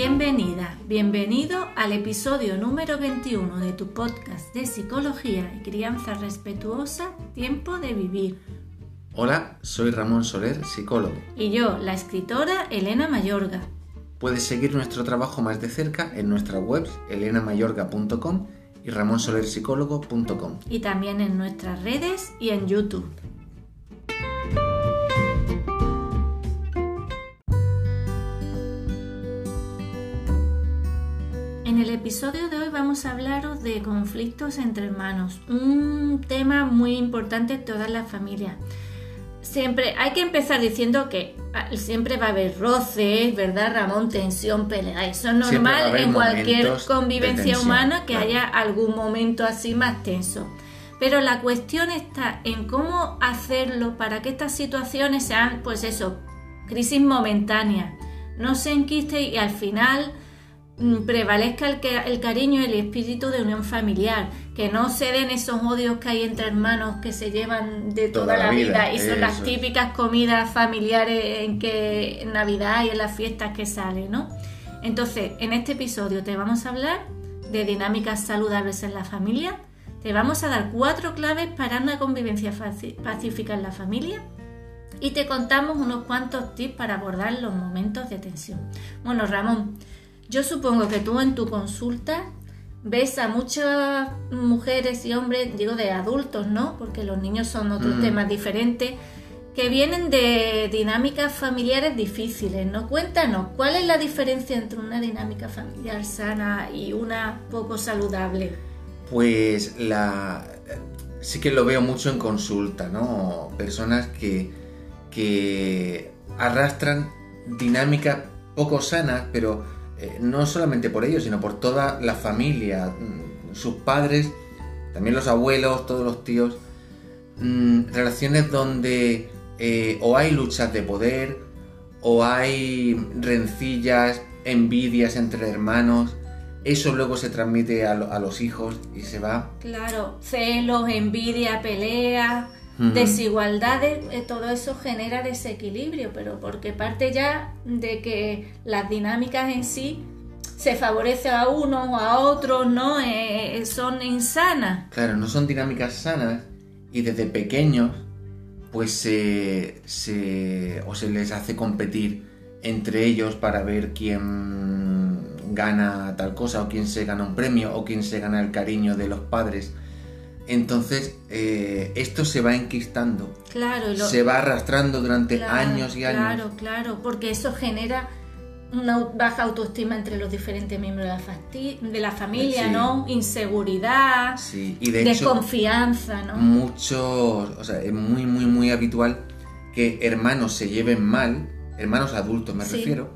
Bienvenida, bienvenido al episodio número 21 de tu podcast de psicología y crianza respetuosa, Tiempo de Vivir. Hola, soy Ramón Soler, psicólogo. Y yo, la escritora Elena Mayorga. Puedes seguir nuestro trabajo más de cerca en nuestra web elenamayorga.com y ramonsolerpsicólogo.com. Y también en nuestras redes y en YouTube. En el episodio de hoy vamos a hablaros de conflictos entre hermanos, un tema muy importante en todas las familias. Siempre hay que empezar diciendo que ah, siempre va a haber roces, ¿verdad, Ramón? Tensión, pelea. Eso es normal en cualquier convivencia humana que haya algún momento así más tenso. Pero la cuestión está en cómo hacerlo para que estas situaciones sean, pues eso, crisis momentáneas. No se enquiste y al final prevalezca el, el cariño y el espíritu de unión familiar, que no se den esos odios que hay entre hermanos que se llevan de toda, la, vida, y son las típicas comidas familiares en que en Navidad y en las fiestas que salen, ¿no? Entonces, en este episodio te vamos a hablar de dinámicas saludables en la familia, te vamos a dar cuatro claves para una convivencia pacífica en la familia y te contamos unos cuantos tips para abordar los momentos de tensión. Bueno, Ramón, yo supongo que tú en tu consulta ves a muchas mujeres y hombres, digo de adultos, ¿no? Porque los niños son otros mm. temas diferentes, que vienen de dinámicas familiares difíciles, ¿no? Cuéntanos, ¿cuál es la diferencia entre una dinámica familiar sana y una poco saludable? Pues la sí que lo veo mucho en consulta, ¿no? Personas que, que arrastran dinámicas poco sanas, pero eh, no solamente por ellos, sino por toda la familia, mm, sus padres, también los abuelos, todos los tíos, mm, relaciones donde eh, o hay luchas de poder, o hay rencillas, envidias entre hermanos, eso luego se transmite a, a los hijos y se va. Claro, celos, envidia, desigualdades, eh, todo eso genera desequilibrio, pero porque parte ya de que las dinámicas en sí se favorece a unos o a otros, ¿no? Eh, eh, son insanas. Claro, no son dinámicas sanas y desde pequeños pues se, se, o se les hace competir entre ellos para ver quién gana tal cosa o quién se gana un premio o quién se gana el cariño de los padres entonces, eh, esto se va enquistando. Claro, se va arrastrando durante años y años. Claro, claro, porque eso genera una baja autoestima entre los diferentes miembros de la, familia, ¿no? Inseguridad, sí. y desconfianza, ¿no? Muchos, o sea, es muy, muy, muy habitual que hermanos se lleven mal, hermanos adultos me refiero,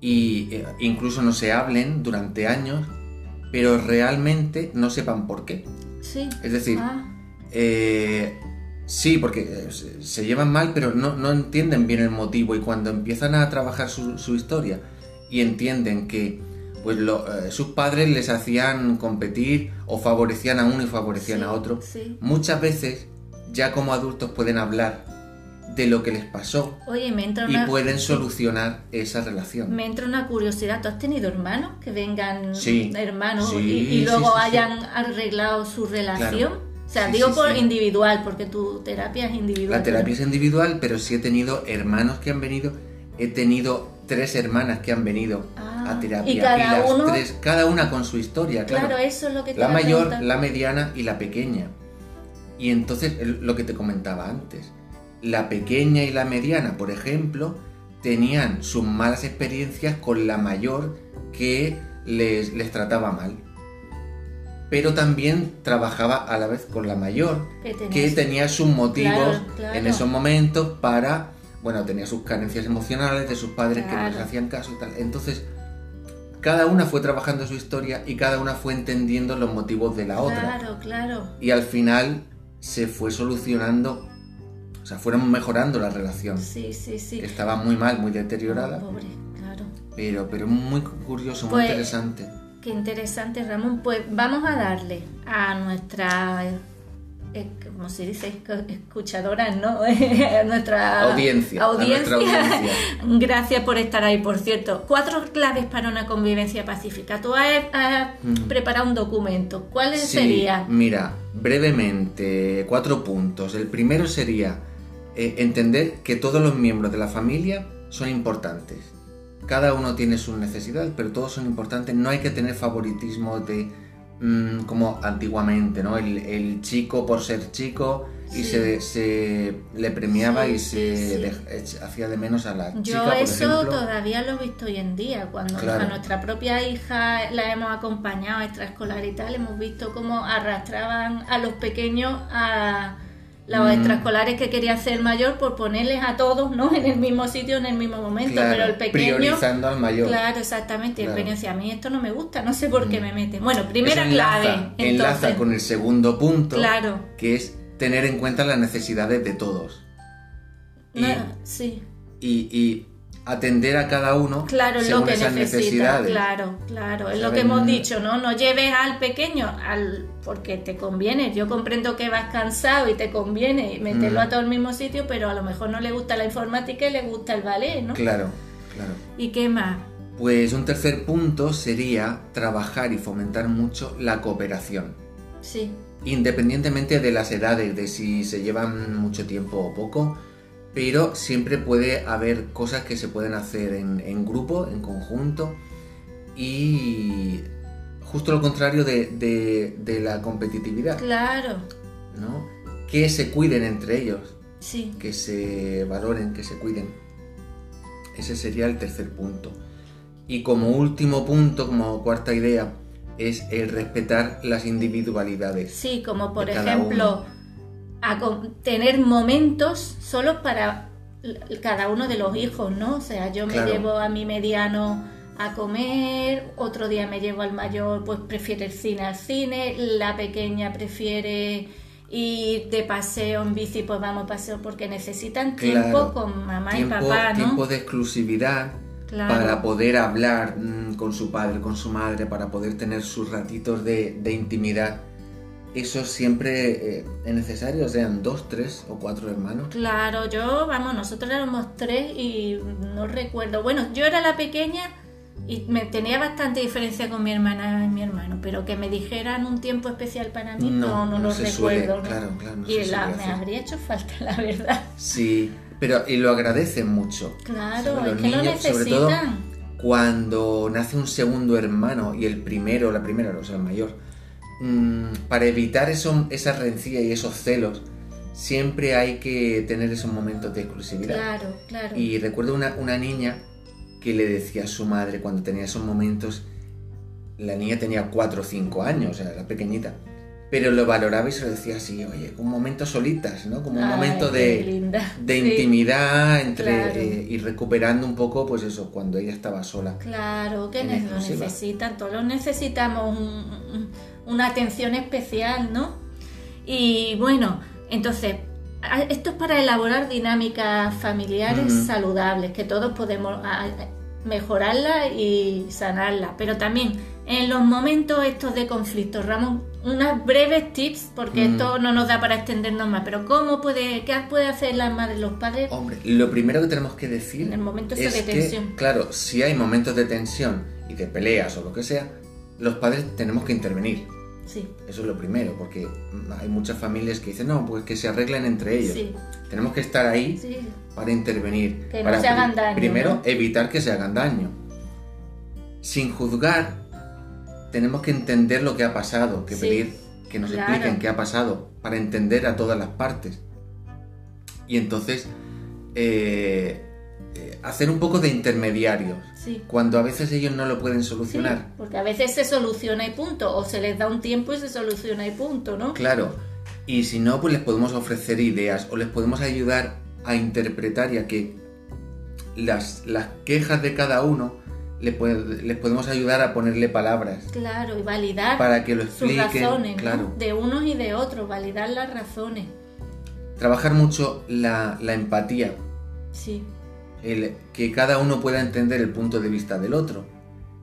y eh, incluso no se hablen durante años, pero realmente no sepan por qué. Es decir, ah. eh, sí, porque eh, se llevan mal, pero no, entienden bien el motivo. Y cuando empiezan a trabajar su, historia y entienden que pues eh, sus padres les hacían competir o favorecían a uno y favorecían a otro, muchas veces ya como adultos pueden hablar de lo que les pasó y pueden solucionar esa relación. Me entra una curiosidad, ¿tú has tenido hermanos que vengan hermanos y, luego hayan arreglado su relación? O sea, digo por individual, porque tu terapia es individual. La terapia es individual, pero sí he tenido hermanos que han venido, he tenido tres hermanas que han venido a ah, terapia. Y cada, uno... tres, cada una con su historia, claro. Claro, eso es lo que te La mayor, la mediana y la pequeña. Y entonces, lo que te comentaba antes la pequeña y la mediana, por ejemplo, tenían sus malas experiencias con la mayor que les, les trataba mal. Pero también trabajaba a la vez con la mayor, que tenía sus motivos en esos momentos para, bueno, tenía sus carencias emocionales de sus padres que no les hacían caso y tal. Entonces, cada una fue trabajando su historia y cada una fue entendiendo los motivos de la otra. Claro, claro. Y al final se fue solucionando sea, fueron mejorando la relación. Sí, sí, sí. estaba muy mal, muy deteriorada. pobre, claro. Pero, pero muy curioso, muy pues, interesante. Qué interesante, Ramón. Pues vamos a darle a nuestra eh, como se dice, escuchadoras, ¿no? nuestra audiencia. audiencia. audiencia. Gracias por estar ahí, por cierto. Cuatro claves para una convivencia pacífica. Tú has, mm. preparado un documento. ¿Cuáles sí, serían? Mira, brevemente, cuatro puntos. El primero sería eh, entender que todos los miembros de la familia son importantes. Cada uno tiene sus necesidades, pero todos son importantes. No hay que tener favoritismo de mm, como antiguamente, ¿no? El, chico por ser chico y se, le premiaba y se hacía de menos a la chica. Yo eso todavía lo he visto hoy en día. Cuando a nuestra propia hija la hemos acompañado a extraescolar y tal, hemos visto cómo arrastraban a los pequeños a los mm. extraescolares que quería hacer mayor por ponerles a todos ¿no? en el mismo sitio en el mismo momento pero el pequeño priorizando al mayor. Claro exactamente y el pequeño decía a mí esto no me gusta no sé por qué mm. me mete bueno primera clave enlaza, con el segundo punto claro. que es tener en cuenta las necesidades de todos. Sí. y atender a cada uno claro lo que necesita claro claro es lo que hemos dicho no no lleves al pequeño al porque te conviene. Yo comprendo que vas cansado y te conviene meterlo mm. a todo el mismo sitio pero a lo mejor no le gusta la informática y le gusta el ballet no claro claro. Y qué más pues un tercer punto sería trabajar y fomentar mucho la cooperación. Sí. Independientemente de las edades de si se llevan mucho tiempo o poco pero siempre puede haber cosas que se pueden hacer en, grupo, en conjunto, y justo lo contrario de, la competitividad. Claro. ¿No? Que se cuiden entre ellos. Sí. Que se valoren, que se cuiden. Ese sería el tercer punto. Y como último punto, como cuarta idea, es el respetar las individualidades. Sí, como por ejemplo a tener momentos solos para cada uno de los hijos, ¿no? O sea, yo me llevo a mi mediano a comer, otro día me llevo al mayor, pues prefiere el cine al cine, la pequeña prefiere ir de paseo en bici, pues vamos a paseo porque necesitan tiempo con mamá y papá, ¿no? Tiempo de exclusividad para poder hablar mm, con su padre, con su madre, para poder tener sus ratitos de, de intimidad eso siempre eh, es necesario, sean dos, tres o cuatro hermanos. Claro, yo, vamos, nosotros éramos tres y no recuerdo. Bueno, yo era la pequeña y me tenía bastante diferencia con mi hermana y mi hermano, pero que me dijeran un tiempo especial para mí, no, no, lo recuerdo. Claro, claro, y me habría hecho falta, la verdad. Sí, pero y lo agradecen mucho. Claro, es que lo necesitan. Sobre todo cuando nace un segundo hermano y el primero, la primera, o sea, el mayor Mm, para evitar eso, esa rencilla y esos celos, siempre hay que tener esos momentos de exclusividad. Claro, claro. Y recuerdo una, una niña que le decía a su madre cuando tenía esos momentos, la niña tenía 4 o 5 años, o sea, era pequeñita, pero lo valoraba y se lo decía así, oye, un momento solitas, ¿no? Como un momento de, de intimidad entre eh, y recuperando un poco, pues eso, cuando ella estaba sola. Claro, que lo necesitan, todos necesitamos un, una atención especial, ¿no? Y bueno, entonces, esto es para elaborar dinámicas familiares saludables, que todos podemos mejorarlas y sanarlas, pero también en los momentos estos de conflicto, Ramón, unas breves tips, porque esto no nos da para extendernos más, pero ¿cómo puede, qué puede hacer la madre, los padres? Hombre, lo primero que tenemos que decir en el momento es de tensión. claro, si hay momentos de tensión y de peleas o lo que sea, los padres tenemos que intervenir. Sí. Eso es lo primero, porque hay muchas familias que dicen, no, pues que se arreglen entre ellos. Sí. Tenemos que estar ahí para intervenir. Que para no se hagan daño. Primero, evitar que se hagan daño. Sin juzgar, tenemos que entender lo que ha pasado, que pedir que nos expliquen qué ha pasado, para entender a todas las partes. Y entonces, eh, eh, hacer un poco de intermediarios. Cuando a veces ellos no lo pueden solucionar. porque a veces se soluciona y punto, o se les da un tiempo y se soluciona y punto, ¿no? Claro. Y si no, pues les podemos ofrecer ideas o les podemos ayudar a interpretar y a que las, las quejas de cada uno les, les podemos ayudar a ponerle palabras. Claro, y validar para que lo expliquen, sus razones, claro. de unos y de otros, validar las razones. Trabajar mucho la, la empatía. Sí el que cada uno pueda entender el punto de vista del otro.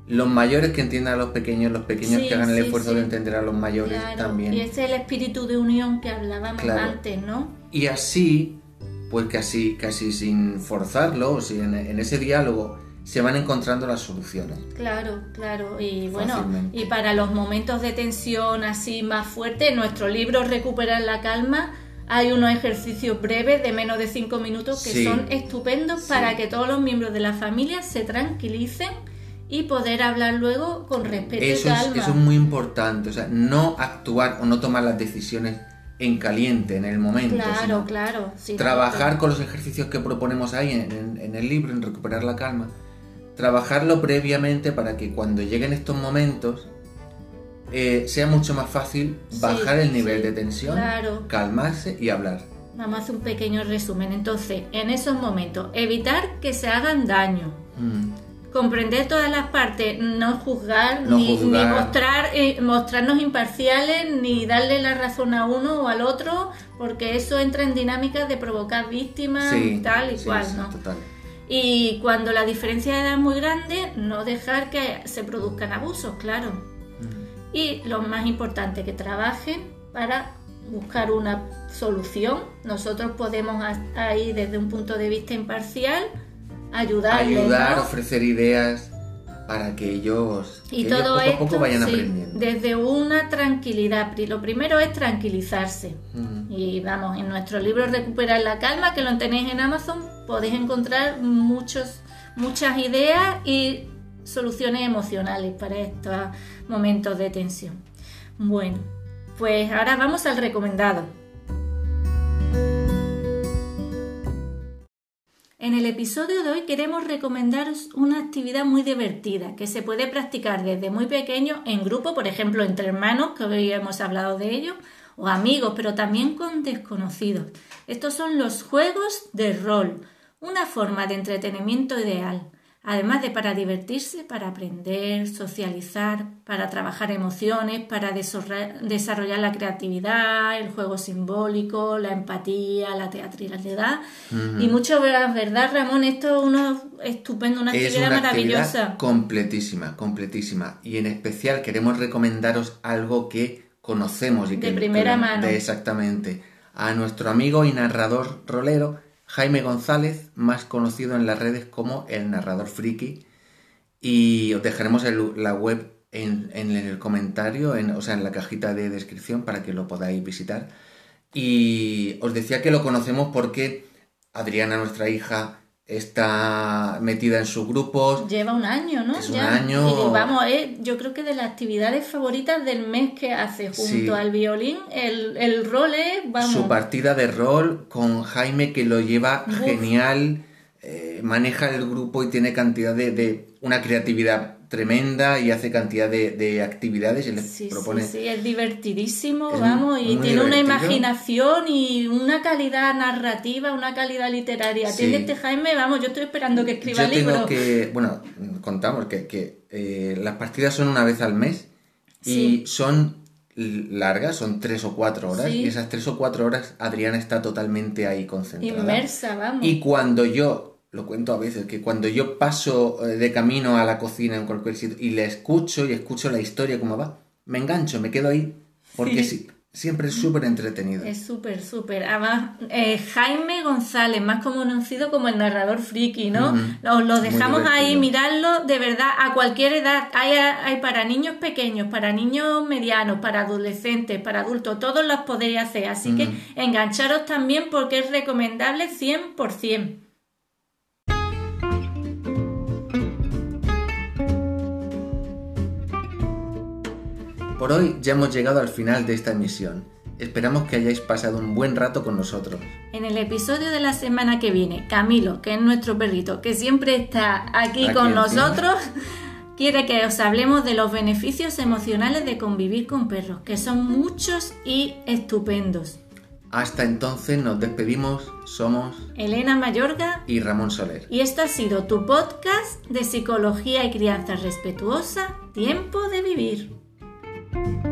los mayores que entiendan a los pequeños, los pequeños que hagan el esfuerzo de entender a los mayores también. Y ese es el espíritu de unión que hablábamos antes, ¿no? Y así, pues casi, casi sin forzarlo, en, en ese diálogo, se van encontrando las soluciones. Claro, claro. Y bueno, y para los momentos de tensión así más fuertes, nuestro libro Recuperar la calma hay unos ejercicios breves de menos de cinco minutos que son estupendos para que todos los miembros de la familia se tranquilicen y poder hablar luego con respeto eso y calma. Es, eso es muy importante, o sea, no actuar o no tomar las decisiones en caliente, en el momento. Claro, claro. trabajar con los ejercicios que proponemos ahí en, el libro, en recuperar la calma. Trabajarlo previamente para que cuando lleguen estos momentos eh, sea mucho más fácil bajar el nivel de tensión, calmarse y hablar. Vamos a hacer un pequeño resumen. Entonces, en esos momentos, evitar que se hagan daño. Mm comprender todas las partes, no juzgar, ni, mostrar, eh, mostrarnos imparciales, ni darle la razón a uno o al otro, porque eso entra en dinámicas de provocar víctimas, tal y cual, ¿no? Y cuando la diferencia de edad es muy grande, no dejar que se produzcan abusos, claro. Y lo más importante, que trabajen para buscar una solución. Nosotros podemos ahí desde un punto de vista imparcial ayudar, ofrecer ideas para que ellos, y todo poco a poco vayan aprendiendo. Desde una tranquilidad. Lo primero es tranquilizarse. Y vamos, en nuestro libro Recuperar la calma, que lo tenéis en Amazon, podéis encontrar muchos, muchas ideas y soluciones emocionales para estos momentos de tensión. Bueno, pues ahora vamos al recomendado. En el episodio de hoy queremos recomendaros una actividad muy divertida que se puede practicar desde muy pequeño en grupo, por ejemplo entre hermanos, que hoy hemos hablado de ello, o amigos, pero también con desconocidos. Estos son los juegos de rol, una forma de entretenimiento ideal además de para divertirse, para aprender, socializar, para trabajar emociones, para desarrollar la creatividad, el juego simbólico, la empatía, la teatralidad y mucho ¿verdad, Ramón? Esto es una estupendo, una actividad maravillosa. completísima, completísima. Y en especial queremos recomendaros algo que conocemos y que... De primera mano. exactamente. A nuestro amigo y narrador rolero, Jaime González, más conocido en las redes como el narrador friki. Y os dejaremos la web en, el comentario, en, o sea, en la cajita de descripción para que lo podáis visitar. Y os decía que lo conocemos porque Adriana, nuestra hija, está metida en sus grupos. Lleva un año, ¿no? Es un año. Y vamos, eh, yo creo que de las actividades favoritas del mes que hace junto al violín, el, rol es, vamos. Su partida de rol con Jaime que lo lleva genial, eh, maneja el grupo y tiene cantidad de, de una creatividad tremenda y hace cantidad de, actividades y les propone... Sí, sí, es divertidísimo, vamos, y tiene una imaginación y una calidad narrativa, una calidad literaria. Tiene este Jaime, vamos, yo estoy esperando que escriba el libro. que, bueno, contamos que, que eh, las partidas son una vez al mes y son largas, son tres o cuatro horas, y esas tres o cuatro horas Adriana está totalmente ahí concentrada. Inmersa, vamos. Y cuando yo lo cuento a veces, que cuando yo paso eh, de camino a la cocina en cualquier sitio y le escucho y escucho la historia como va, me engancho, me quedo ahí, porque sí. siempre es súper entretenido. Es súper, súper. Además, eh, Jaime González, más conocido como el narrador friki, ¿no? Lo, dejamos ahí, mirarlo de verdad a cualquier edad. Hay, hay para niños pequeños, para niños medianos, para adolescentes, para adultos, todos los podéis hacer. Así que engancharos también porque es recomendable 100%. Por hoy ya hemos llegado al final de esta emisión. Esperamos que hayáis pasado un buen rato con nosotros. En el episodio de la semana que viene, Camilo, que es nuestro perrito, que siempre está aquí, con nosotros, quiere que os hablemos de los beneficios emocionales de convivir con perros, que son muchos y estupendos. Hasta entonces nos despedimos, somos Elena Mayorga y Ramón Soler. Y esto ha sido tu podcast de psicología y crianza respetuosa, Tiempo de Vivir. thank you